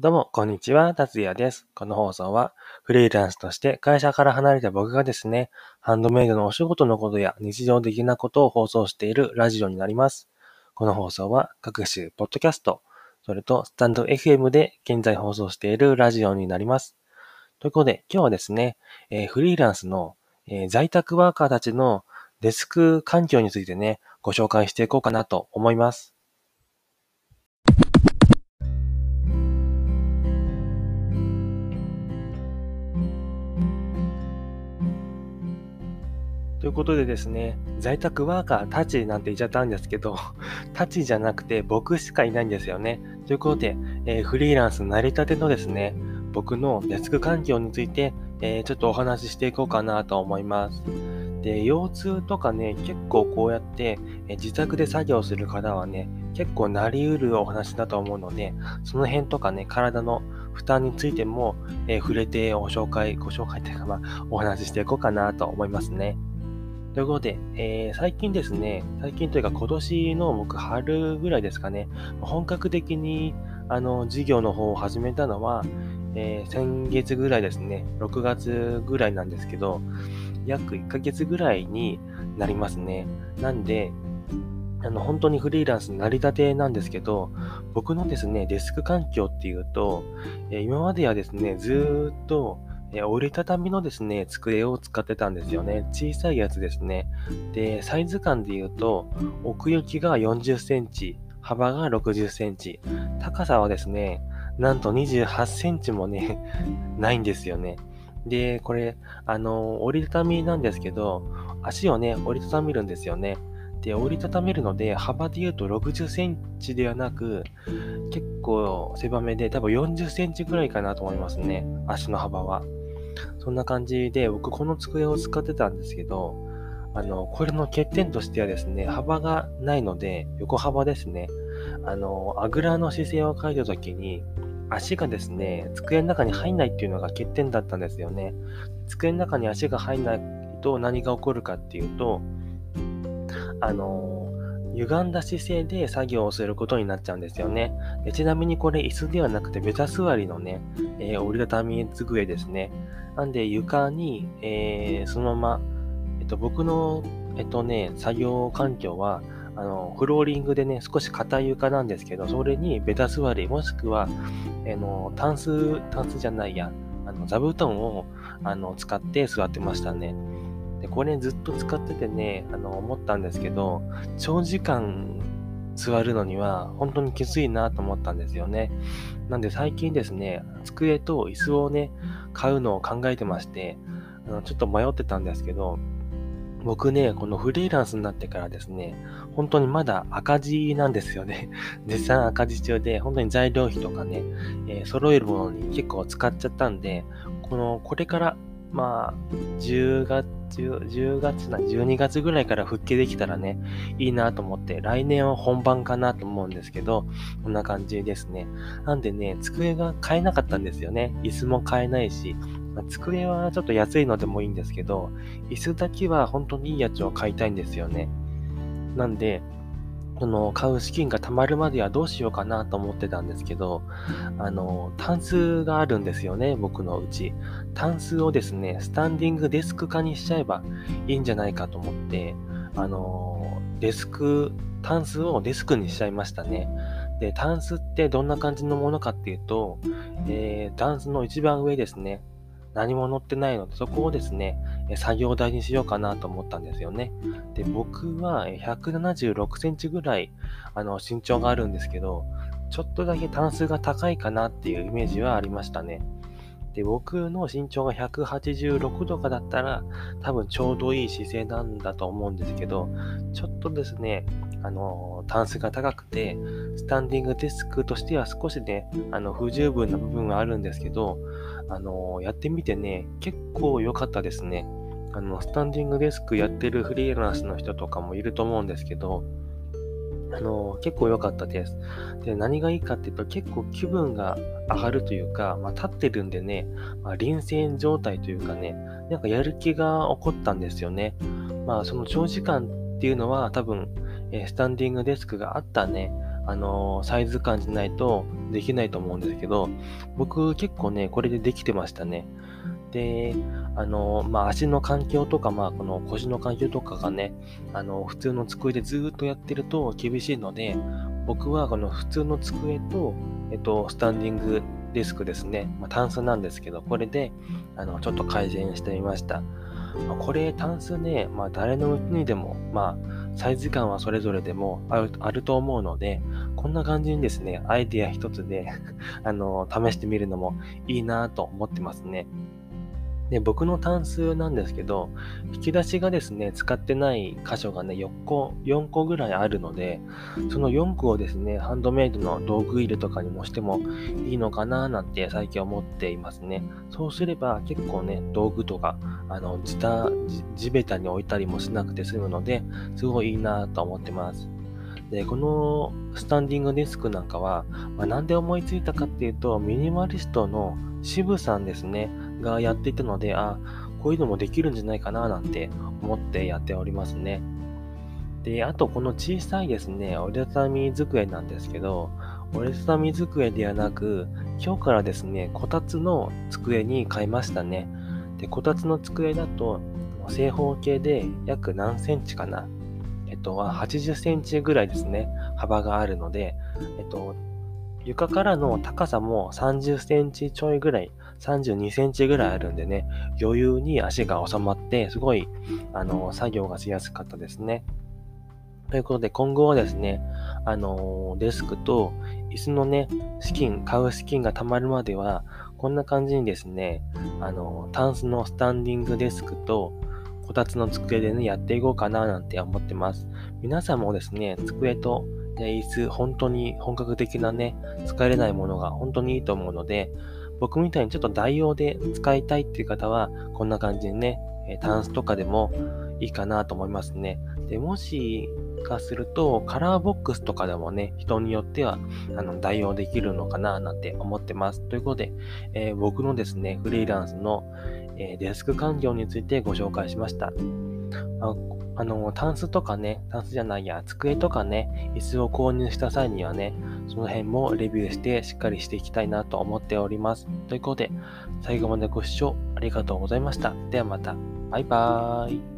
どうも、こんにちは、達也です。この放送は、フリーランスとして会社から離れた僕がですね、ハンドメイドのお仕事のことや日常的なことを放送しているラジオになります。この放送は、各種ポッドキャスト、それとスタンド FM で現在放送しているラジオになります。ということで、今日はですね、えー、フリーランスの、えー、在宅ワーカーたちのデスク環境についてね、ご紹介していこうかなと思います。ということでですね、在宅ワーカーたちなんて言っちゃったんですけど、たちじゃなくて僕しかいないんですよね。ということで、えー、フリーランス成り立てのですね、僕のデスク環境について、えー、ちょっとお話ししていこうかなと思います。で、腰痛とかね、結構こうやって、え自宅で作業する方はね、結構なりうるお話だと思うので、その辺とかね、体の負担についても、えー、触れてお紹介、ご紹介というか、まあ、お話ししていこうかなと思いますね。ということで、えー、最近ですね、最近というか今年の僕春ぐらいですかね、本格的にあの事業の方を始めたのは、えー、先月ぐらいですね、6月ぐらいなんですけど、約1ヶ月ぐらいになりますね。なんで、あの、本当にフリーランス成り立てなんですけど、僕のですね、デスク環境っていうと、えー、今まではですね、ずっと、え折りたたみのですね、机を使ってたんですよね。小さいやつですね。で、サイズ感で言うと、奥行きが40センチ、幅が60センチ、高さはですね、なんと28センチもね、ないんですよね。で、これ、あの、折りたたみなんですけど、足をね、折りたためるんですよね。で、折りたためるので、幅で言うと60センチではなく、結構狭めで、多分40センチぐらいかなと思いますね。足の幅は。そんな感じで、僕この机を使ってたんですけど、あの、これの欠点としてはですね、幅がないので、横幅ですね。あの、あぐらの姿勢を描いたときに、足がですね、机の中に入んないっていうのが欠点だったんですよね。机の中に足が入んないと何が起こるかっていうと、あの、歪んだ姿勢で作業をすることになっちゃうんですよね。でちなみにこれ椅子ではなくてベタ座りのね、えー、折りたたみ机ですね。なんで床に、えー、そのまま、えっと、僕の、えっとね、作業環境は、あの、フローリングでね、少し硬い床なんですけど、それにベタ座り、もしくは、えの、タンス、タンスじゃないや、あの、座布団を、あの、使って座ってましたね。で、これずっと使っててね、あの、思ったんですけど、長時間座るのには本当にきついなと思ったんですよね。なんで最近ですね、机と椅子をね、買うのを考えてまして、あのちょっと迷ってたんですけど、僕ね、このフリーランスになってからですね、本当にまだ赤字なんですよね。絶賛赤字中で、本当に材料費とかね、えー、揃えるものに結構使っちゃったんで、この、これからまあ、10月、10, 10月な、12月ぐらいから復帰できたらね、いいなと思って、来年は本番かなと思うんですけど、こんな感じですね。なんでね、机が買えなかったんですよね。椅子も買えないし、ま、机はちょっと安いのでもいいんですけど、椅子だけは本当にいいやつを買いたいんですよね。なんで、この買う資金が貯まるまではどうしようかなと思ってたんですけど、あの、タンスがあるんですよね、僕のうち。タンスをですね、スタンディングデスク化にしちゃえばいいんじゃないかと思って、あの、デスク、タンスをデスクにしちゃいましたね。で、タンスってどんな感じのものかっていうと、えー、タンスの一番上ですね。何も載ってないので、そこをですね、作業台にしようかなと思ったんですよね。で、僕は176センチぐらいあの身長があるんですけど、ちょっとだけ単数が高いかなっていうイメージはありましたね。で、僕の身長が186度かだったら、多分ちょうどいい姿勢なんだと思うんですけど、ちょっとですね、あの、タンスが高くて、スタンディングデスクとしては少しね、あの、不十分な部分はあるんですけど、あの、やってみてね、結構良かったですね。あの、スタンディングデスクやってるフリーランスの人とかもいると思うんですけど、あの、結構良かったです。で、何がいいかっていうと、結構気分が上がるというか、まあ、立ってるんでね、まあ、臨戦状態というかね、なんかやる気が起こったんですよね。まあ、その長時間っていうのは多分、えスタンディングデスクがあったね、あのサイズ感じないとできないと思うんですけど、僕結構ね、これでできてましたね。で、あの、まあ、足の環境とか、まあ、この腰の環境とかがね、あの、普通の机でずっとやってると厳しいので、僕はこの普通の机と、えっと、スタンディングデスクですね、まあ、タンスなんですけど、これで、あの、ちょっと改善してみました。まあ、これ、タンスね、まあ、誰のうちにでも、まあ、サイズ感はそれぞれでもあるあると思うので、こんな感じにですね、アイディア一つで あの、試してみるのもいいなと思ってますね。で、僕のタンスなんですけど、引き出しがですね、使ってない箇所がね、4個、4個ぐらいあるので、その4個をですね、ハンドメイドの道具入れとかにもしてもいいのかななんて最近思っていますね。そうすれば結構ね、道具とか、あの、地地べたに置いたりもしなくて済むので、すごいいいなと思ってます。で、このスタンディングデスクなんかは、まあ、なんで思いついたかっていうと、ミニマリストの渋さんですね、がやっていたので、あ、こういうのもできるんじゃないかななんて思ってやっておりますね。で、あとこの小さいですね、折りたたみ机なんですけど、折りたたみ机ではなく、今日からですね、こたつの机に変えましたね。で、こたつの机だと、正方形で約何センチかなえっと、80センチぐらいですね、幅があるので、えっと、床からの高さも30センチちょいぐらい、32センチぐらいあるんでね、余裕に足が収まって、すごい、あの、作業がしやすかったですね。ということで、今後はですね、あの、デスクと椅子のね、資金、買う資金が貯まるまでは、こんな感じにですね、あの、タンスのスタンディングデスクと、こたつの机でね、やっていこうかななんて思ってます。皆さんもですね、机と、ね、椅子、本当に本格的なね、使えれないものが本当にいいと思うので、僕みたいにちょっと代用で使いたいっていう方は、こんな感じにね、タンスとかでもいいかなと思いますね。で、もしかすると、カラーボックスとかでもね、人によっては、あの、代用できるのかななんて思ってます。ということで、えー、僕のですね、フリーランスの、えデスク環境についてご紹介しました。あの、タンスとかね、タンスじゃないや、机とかね、椅子を購入した際にはね、その辺もレビューしてしっかりしていきたいなと思っております。ということで、最後までご視聴ありがとうございました。ではまた。バイバーイ。